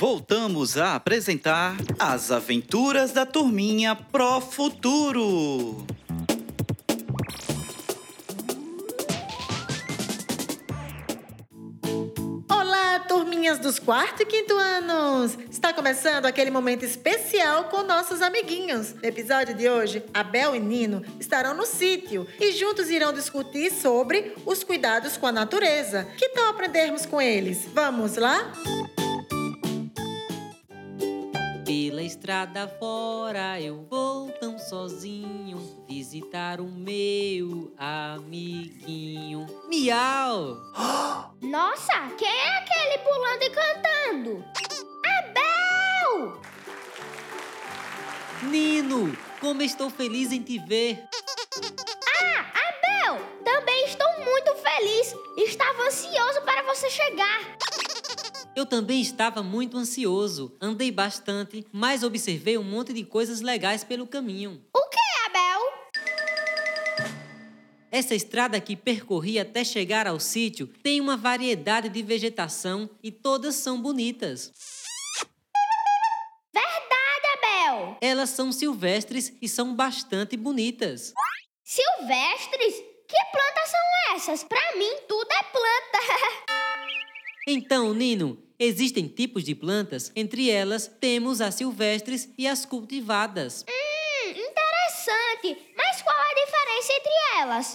voltamos a apresentar As Aventuras da Turminha Pro Futuro. Olá, turminhas dos quarto e quinto anos! Está começando aquele momento especial com nossos amiguinhos. No episódio de hoje, Abel e Nino estarão no sítio e juntos irão discutir sobre os cuidados com a natureza. Que tal aprendermos com eles? Vamos lá? Pela estrada fora eu vou tão sozinho visitar o meu amiguinho. Miau! Nossa, quem é aquele pulando e cantando? Abel! Nino, como estou feliz em te ver. Ah, Abel! Também estou muito feliz. Estava ansioso para você chegar. Eu também estava muito ansioso. Andei bastante, mas observei um monte de coisas legais pelo caminho. O que, Abel? Essa estrada que percorri até chegar ao sítio tem uma variedade de vegetação e todas são bonitas. Verdade, Abel! Elas são silvestres e são bastante bonitas. Silvestres? Que plantas são essas? Para mim, tudo é planta. Então, Nino, existem tipos de plantas, entre elas temos as silvestres e as cultivadas. hum, interessante. Mas qual a diferença entre elas?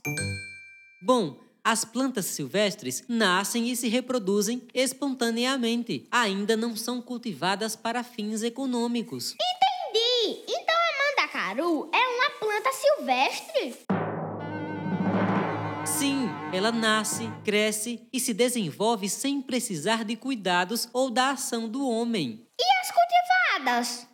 Bom, as plantas silvestres nascem e se reproduzem espontaneamente. Ainda não são cultivadas para fins econômicos. Entendi. Então a mandacaru é uma planta silvestre? Ela nasce, cresce e se desenvolve sem precisar de cuidados ou da ação do homem. E as cultivadas?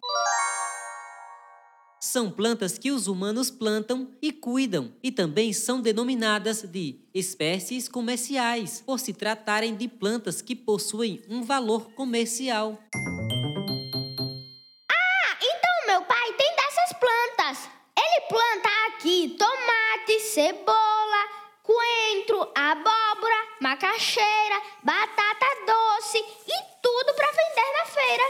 São plantas que os humanos plantam e cuidam, e também são denominadas de espécies comerciais, por se tratarem de plantas que possuem um valor comercial. Ah, então meu pai tem dessas plantas. Ele planta aqui tomate, cebola, macaxeira, batata doce e tudo para vender na feira.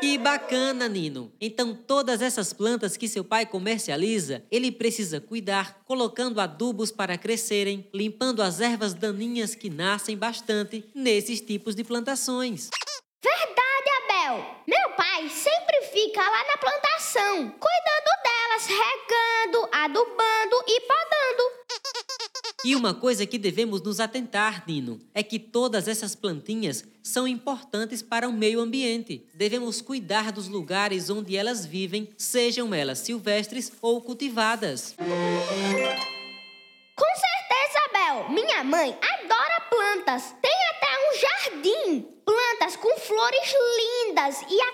Que bacana, Nino! Então, todas essas plantas que seu pai comercializa, ele precisa cuidar, colocando adubos para crescerem, limpando as ervas daninhas que nascem bastante nesses tipos de plantações. Verdade, Abel. Meu pai sempre fica lá na plantação, cuidando delas, regando, E uma coisa que devemos nos atentar, Nino, é que todas essas plantinhas são importantes para o meio ambiente. Devemos cuidar dos lugares onde elas vivem, sejam elas silvestres ou cultivadas. Com certeza, Abel. Minha mãe adora plantas. Tem até um jardim. Plantas com flores lindas. E a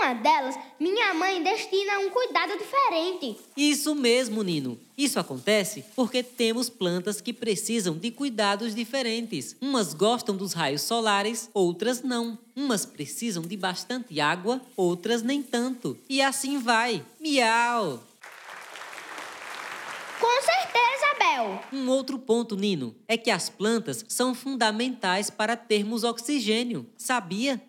uma delas, minha mãe destina um cuidado diferente. Isso mesmo, Nino. Isso acontece porque temos plantas que precisam de cuidados diferentes. Umas gostam dos raios solares, outras não. Umas precisam de bastante água, outras nem tanto. E assim vai. Miau! Com certeza, Abel. Um outro ponto, Nino, é que as plantas são fundamentais para termos oxigênio. Sabia?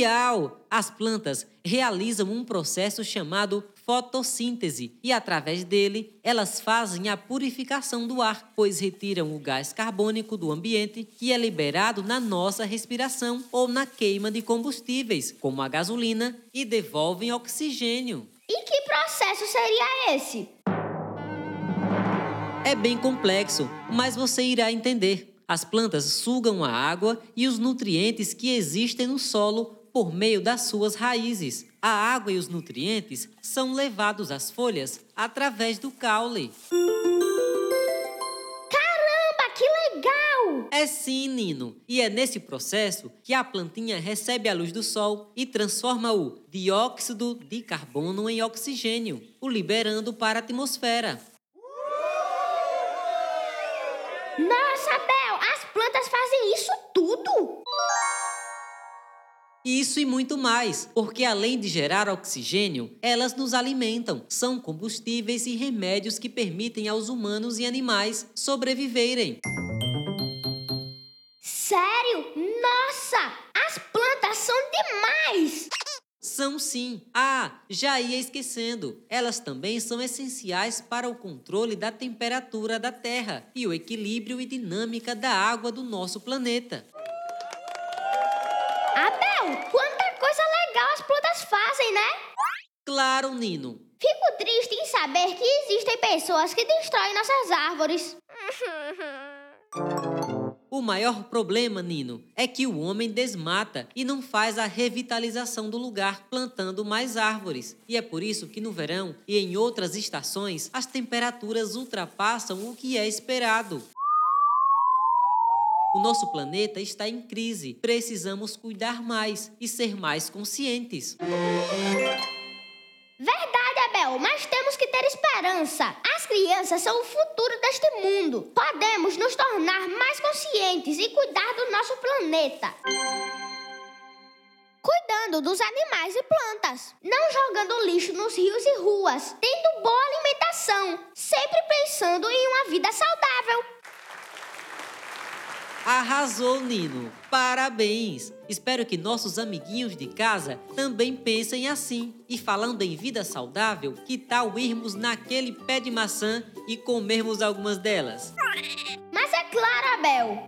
Miau! As plantas realizam um processo chamado fotossíntese e, através dele, elas fazem a purificação do ar, pois retiram o gás carbônico do ambiente que é liberado na nossa respiração ou na queima de combustíveis, como a gasolina, e devolvem oxigênio. E que processo seria esse? É bem complexo, mas você irá entender. As plantas sugam a água e os nutrientes que existem no solo por meio das suas raízes. A água e os nutrientes são levados às folhas através do caule. Caramba, que legal! É sim, Nino. E é nesse processo que a plantinha recebe a luz do sol e transforma o dióxido de carbono em oxigênio, o liberando para a atmosfera. Isso e muito mais, porque além de gerar oxigênio, elas nos alimentam, são combustíveis e remédios que permitem aos humanos e animais sobreviverem. Sério? Nossa! As plantas são demais! São sim. Ah, já ia esquecendo. Elas também são essenciais para o controle da temperatura da Terra e o equilíbrio e dinâmica da água do nosso planeta. Abel, quanta coisa legal as plantas fazem, né? Claro, Nino. Fico triste em saber que existem pessoas que destroem nossas árvores. O maior problema, Nino, é que o homem desmata e não faz a revitalização do lugar plantando mais árvores. E é por isso que no verão e em outras estações as temperaturas ultrapassam o que é esperado. O nosso planeta está em crise. Precisamos cuidar mais e ser mais conscientes. Verdade, Abel, mas temos que ter esperança. As crianças são o futuro deste mundo. Podemos nos tornar mais conscientes e cuidar do nosso planeta. Cuidando dos animais e plantas, não jogando lixo nos rios e ruas, tendo boa alimentação, sempre pensando em uma vida saudável. Arrasou, Nino! Parabéns! Espero que nossos amiguinhos de casa também pensem assim. E falando em vida saudável, que tal irmos naquele pé de maçã e comermos algumas delas? Mas é claro, Abel.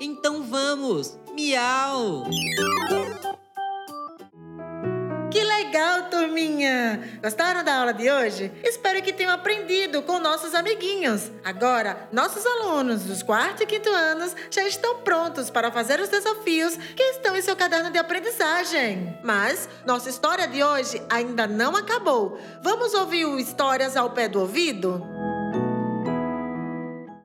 Então vamos! Miau! Gostaram da aula de hoje? Espero que tenham aprendido com nossos amiguinhos. Agora, nossos alunos dos quarto e quinto anos já estão prontos para fazer os desafios que estão em seu caderno de aprendizagem. Mas nossa história de hoje ainda não acabou. Vamos ouvir o Histórias ao pé do ouvido?